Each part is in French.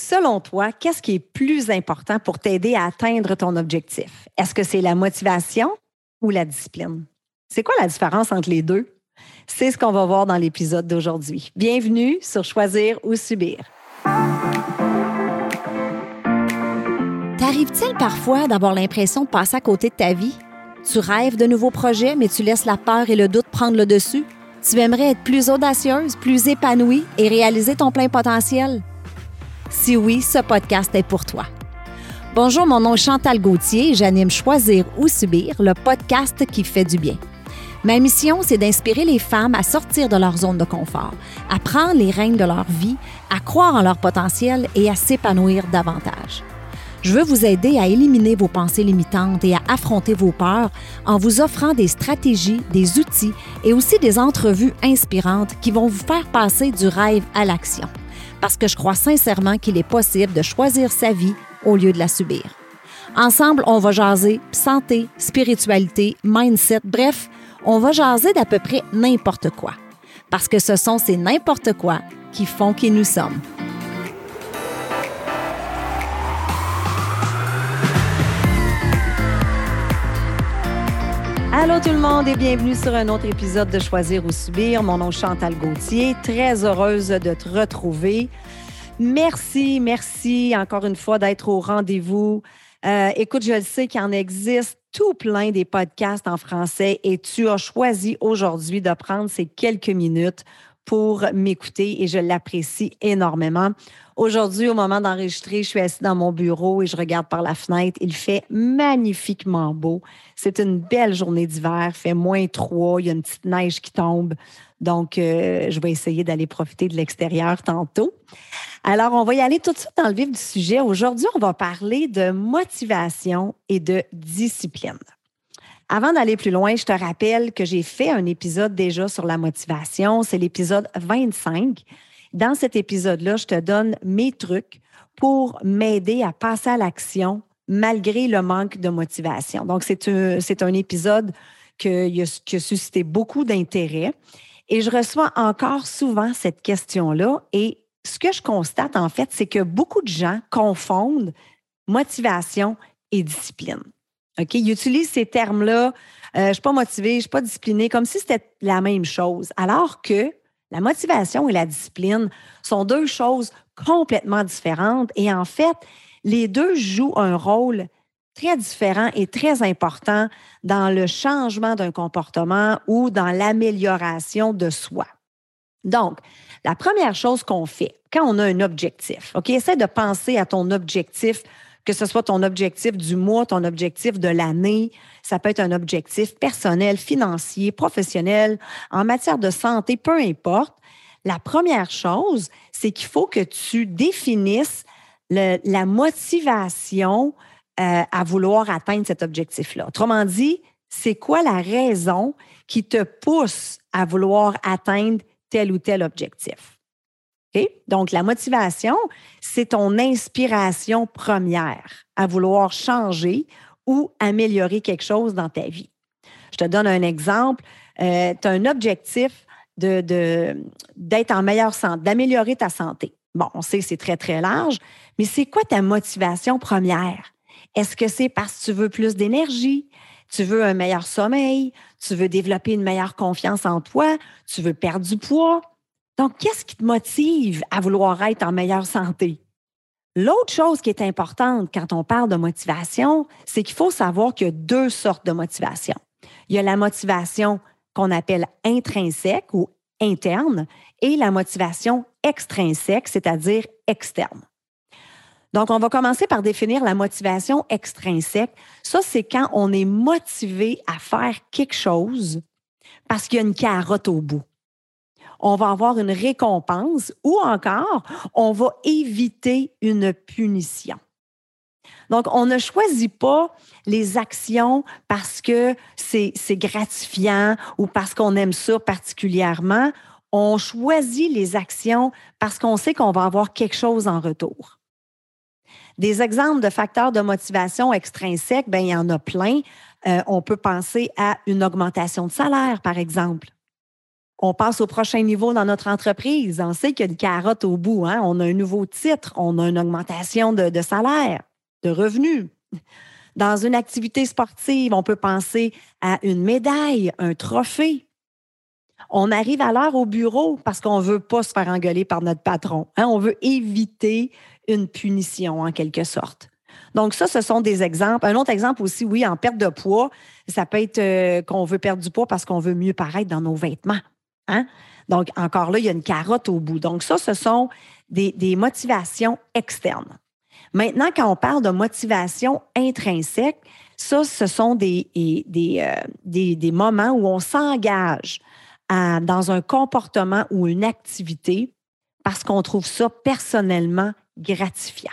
Selon toi, qu'est-ce qui est plus important pour t'aider à atteindre ton objectif? Est-ce que c'est la motivation ou la discipline? C'est quoi la différence entre les deux? C'est ce qu'on va voir dans l'épisode d'aujourd'hui. Bienvenue sur Choisir ou Subir. T'arrive-t-il parfois d'avoir l'impression de passer à côté de ta vie? Tu rêves de nouveaux projets, mais tu laisses la peur et le doute prendre le dessus? Tu aimerais être plus audacieuse, plus épanouie et réaliser ton plein potentiel? Si oui, ce podcast est pour toi. Bonjour, mon nom est Chantal Gauthier et j'anime Choisir ou Subir, le podcast qui fait du bien. Ma mission, c'est d'inspirer les femmes à sortir de leur zone de confort, à prendre les rênes de leur vie, à croire en leur potentiel et à s'épanouir davantage. Je veux vous aider à éliminer vos pensées limitantes et à affronter vos peurs en vous offrant des stratégies, des outils et aussi des entrevues inspirantes qui vont vous faire passer du rêve à l'action parce que je crois sincèrement qu'il est possible de choisir sa vie au lieu de la subir. Ensemble, on va jaser santé, spiritualité, mindset, bref, on va jaser d'à peu près n'importe quoi. Parce que ce sont ces n'importe quoi qui font qui nous sommes. Allô tout le monde et bienvenue sur un autre épisode de Choisir ou Subir. Mon nom est Chantal Gauthier, très heureuse de te retrouver. Merci, merci encore une fois d'être au rendez-vous. Euh, écoute, je le sais qu'il en existe tout plein des podcasts en français et tu as choisi aujourd'hui de prendre ces quelques minutes pour m'écouter et je l'apprécie énormément. Aujourd'hui, au moment d'enregistrer, je suis assise dans mon bureau et je regarde par la fenêtre. Il fait magnifiquement beau. C'est une belle journée d'hiver, fait moins 3, il y a une petite neige qui tombe. Donc, euh, je vais essayer d'aller profiter de l'extérieur tantôt. Alors, on va y aller tout de suite dans le vif du sujet. Aujourd'hui, on va parler de motivation et de discipline. Avant d'aller plus loin, je te rappelle que j'ai fait un épisode déjà sur la motivation. C'est l'épisode 25. Dans cet épisode-là, je te donne mes trucs pour m'aider à passer à l'action malgré le manque de motivation. Donc, c'est un, épisode qui a suscité beaucoup d'intérêt. Et je reçois encore souvent cette question-là. Et ce que je constate, en fait, c'est que beaucoup de gens confondent motivation et discipline. OK? Ils utilisent ces termes-là. Euh, je ne suis pas motivée, je ne suis pas disciplinée, comme si c'était la même chose. Alors que la motivation et la discipline sont deux choses complètement différentes. Et en fait, les deux jouent un rôle très différent et très important dans le changement d'un comportement ou dans l'amélioration de soi. Donc, la première chose qu'on fait quand on a un objectif, OK, essaie de penser à ton objectif que ce soit ton objectif du mois, ton objectif de l'année, ça peut être un objectif personnel, financier, professionnel, en matière de santé, peu importe. La première chose, c'est qu'il faut que tu définisses la motivation euh, à vouloir atteindre cet objectif-là. Autrement dit, c'est quoi la raison qui te pousse à vouloir atteindre tel ou tel objectif? Donc, la motivation, c'est ton inspiration première à vouloir changer ou améliorer quelque chose dans ta vie. Je te donne un exemple. Euh, tu as un objectif d'être de, en meilleure santé, d'améliorer ta santé. Bon, on sait que c'est très, très large, mais c'est quoi ta motivation première? Est-ce que c'est parce que tu veux plus d'énergie? Tu veux un meilleur sommeil? Tu veux développer une meilleure confiance en toi? Tu veux perdre du poids? Donc, qu'est-ce qui te motive à vouloir être en meilleure santé? L'autre chose qui est importante quand on parle de motivation, c'est qu'il faut savoir qu'il y a deux sortes de motivation. Il y a la motivation qu'on appelle intrinsèque ou interne et la motivation extrinsèque, c'est-à-dire externe. Donc, on va commencer par définir la motivation extrinsèque. Ça, c'est quand on est motivé à faire quelque chose parce qu'il y a une carotte au bout on va avoir une récompense ou encore, on va éviter une punition. Donc, on ne choisit pas les actions parce que c'est gratifiant ou parce qu'on aime ça particulièrement. On choisit les actions parce qu'on sait qu'on va avoir quelque chose en retour. Des exemples de facteurs de motivation extrinsèques, ben, il y en a plein. Euh, on peut penser à une augmentation de salaire, par exemple On passe au prochain niveau dans notre entreprise. On sait qu'il y a une carotte au bout. Hein? On a un nouveau titre, on a une augmentation de, salaire, de revenus. Dans une activité sportive, on peut penser à une médaille, un trophée. On arrive à l'heure au bureau parce qu'on ne veut pas se faire engueuler par notre patron. Hein? On veut éviter une punition en quelque sorte. Donc, ça, ce sont des exemples. Un autre exemple aussi, oui, en perte de poids, ça peut être euh, qu'on veut perdre du poids parce qu'on veut mieux paraître dans nos vêtements. Hein? Donc, encore là, il y a une carotte au bout. Donc, ça, ce sont des, motivations externes. Maintenant, quand on parle de motivation intrinsèque, ça, ce sont des, euh, des, des moments où on s'engage dans un comportement ou une activité parce qu'on trouve ça personnellement gratifiant.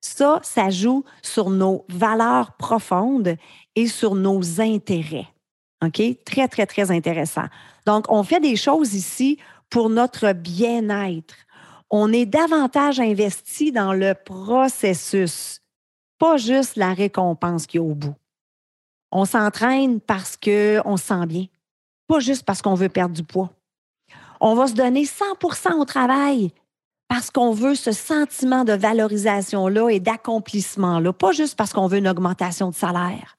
Ça, ça joue sur nos valeurs profondes et sur nos intérêts. OK? Très, très, très intéressant. Donc, on fait des choses ici pour notre bien-être. On est davantage investi dans le processus, pas juste la récompense qui est au bout. On s'entraîne parce qu'on se sent bien, pas juste parce qu'on veut perdre du poids. On va se donner 100% au travail parce qu'on veut ce sentiment de valorisation-là et d'accomplissement-là, pas juste parce qu'on veut une augmentation de salaire.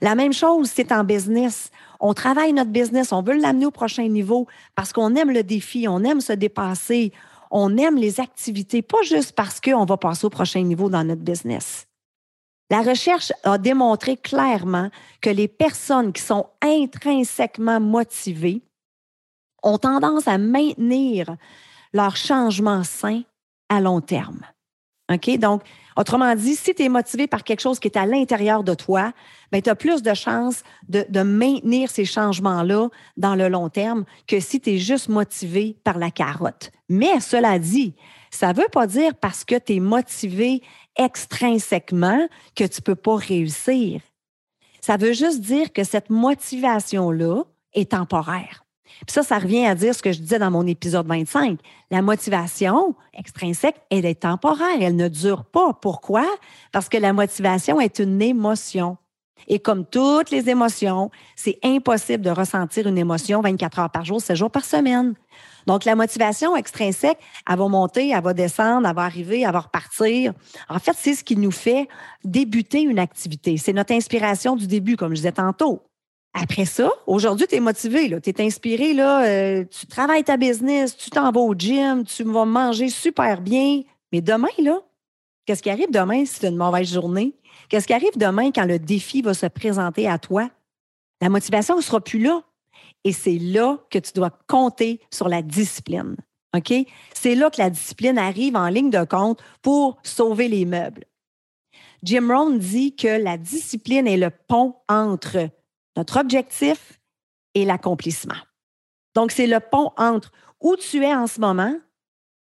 La même chose, c'est en business. On travaille notre business, on veut l'amener au prochain niveau parce qu'on aime le défi, on aime se dépasser, on aime les activités, pas juste parce qu'on va passer au prochain niveau dans notre business. La recherche a démontré clairement que les personnes qui sont intrinsèquement motivées ont tendance à maintenir leur changement sain à long terme. Donc, autrement dit, si tu es motivé par quelque chose qui est à l'intérieur de toi, ben, tu as plus de chances de, de maintenir ces changements-là dans le long terme que si tu es juste motivé par la carotte. Mais cela dit, ça ne veut pas dire parce que tu es motivé extrinsèquement que tu ne peux pas réussir. Ça veut juste dire que cette motivation-là est temporaire. Puis ça, ça revient à dire ce que je disais dans mon épisode 25. La motivation extrinsèque, elle est temporaire, elle ne dure pas. Pourquoi? Parce que la motivation est une émotion. Et comme toutes les émotions, c'est impossible de ressentir une émotion 24 heures par jour, 7 jours par semaine. Donc, la motivation extrinsèque, elle va monter, elle va descendre, elle va arriver, elle va repartir. En fait, c'est ce qui nous fait débuter une activité. C'est notre inspiration du début, comme je disais tantôt. Après ça, aujourd'hui, tu es motivé, tu es inspiré, euh, tu travailles ta business, tu t'en vas au gym, tu vas manger super bien. Mais demain, là, qu'est-ce qui arrive demain si tu as une mauvaise journée? Qu'est-ce qui arrive demain quand le défi va se présenter à toi? La motivation ne sera plus là. Et c'est là que tu dois compter sur la discipline. C'est là que la discipline arrive en ligne de compte pour sauver les meubles. Jim Rohn dit que la discipline est le pont entre notre objectif et l'accomplissement. Donc, c'est le pont entre où tu es en ce moment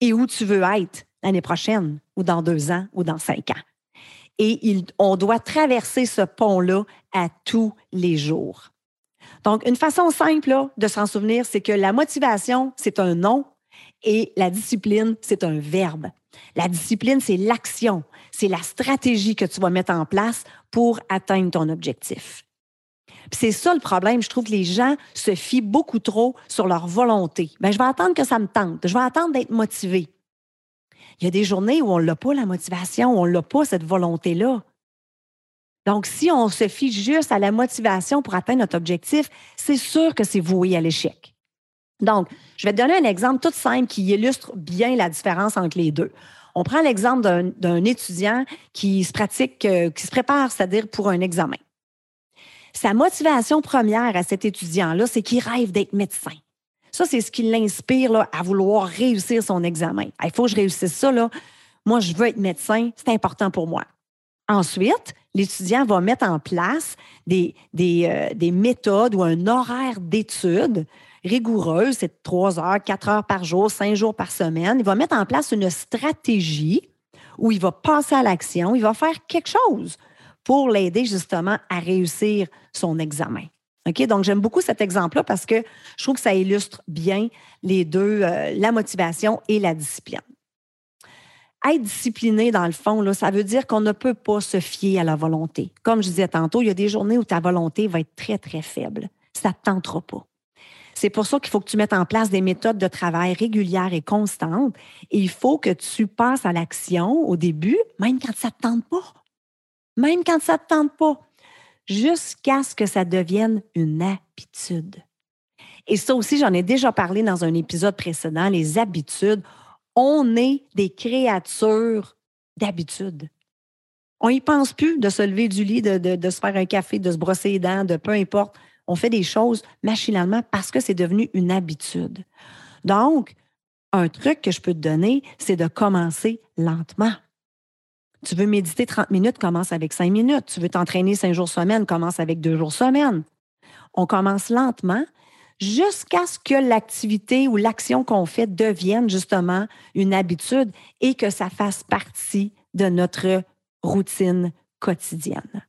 et où tu veux être l'année prochaine ou dans deux ans ou dans cinq ans. Et on doit traverser ce pont-là à tous les jours. Donc, une façon simple de s'en souvenir, c'est que la motivation, c'est un nom et la discipline, c'est un verbe. La discipline, c'est l'action, c'est la stratégie que tu vas mettre en place pour atteindre ton objectif c'est ça le problème. Je trouve que les gens se fient beaucoup trop sur leur volonté. Ben, je vais attendre que ça me tente. Je vais attendre d'être motivé. Il y a des journées où on n'a pas la motivation, on n'a pas cette volonté-là. Donc, si on se fie juste à la motivation pour atteindre notre objectif, c'est sûr que c'est voué à l'échec. Donc, je vais te donner un exemple tout simple qui illustre bien la différence entre les deux. On prend l'exemple d'un étudiant qui se pratique, euh, qui se prépare, c'est-à-dire pour un examen. Sa motivation première à cet étudiant-là, c'est qu'il rêve d'être médecin. Ça, c'est ce qui l'inspire à vouloir réussir son examen. Il faut que je réussisse ça. Là. Moi, je veux être médecin, c'est important pour moi. Ensuite, l'étudiant va mettre en place des, des, euh, des méthodes ou un horaire d'études rigoureuse, c'est trois heures, quatre heures par jour, cinq jours par semaine. Il va mettre en place une stratégie où il va passer à l'action, il va faire quelque chose pour l'aider justement à réussir son examen. Donc, j'aime beaucoup cet exemple-là parce que je trouve que ça illustre bien les deux, euh, la motivation et la discipline. Être discipliné, dans le fond, là, ça veut dire qu'on ne peut pas se fier à la volonté. Comme je disais tantôt, il y a des journées où ta volonté va être très, très faible. Ça ne tentera pas. C'est pour ça qu'il faut que tu mettes en place des méthodes de travail régulières et constantes. Et il faut que tu passes à l'action au début, même quand ça ne te tente pas. Même quand ça ne te tente pas. Jusqu'à ce que ça devienne une habitude. Et ça aussi, j'en ai déjà parlé dans un épisode précédent, les habitudes. On est des créatures d'habitude. On n'y pense plus de se lever du lit, de, se faire un café, de se brosser les dents, de peu importe. On fait des choses machinalement parce que c'est devenu une habitude. Donc, un truc que je peux te donner, c'est de commencer lentement. Tu veux méditer 30 minutes, commence avec 5 minutes. Tu veux t'entraîner 5 jours semaine, commence avec 2 jours semaine. On commence lentement jusqu'à ce que l'activité ou l'action qu'on fait devienne justement une habitude et que ça fasse partie de notre routine quotidienne.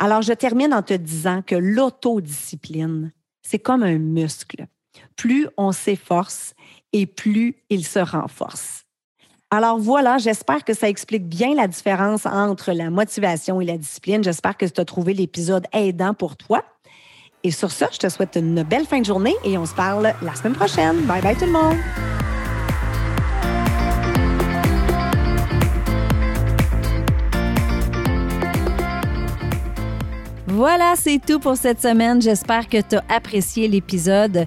Alors, je termine en te disant que l'autodiscipline, c'est comme un muscle. Plus on s'efforce et plus il se renforce. Alors voilà, j'espère que ça explique bien la différence entre la motivation et la discipline. J'espère que tu as trouvé l'épisode aidant pour toi. Et sur ça, je te souhaite une belle fin de journée et on se parle la semaine prochaine. Bye bye tout le monde. Voilà, c'est tout pour cette semaine. J'espère que tu as apprécié l'épisode.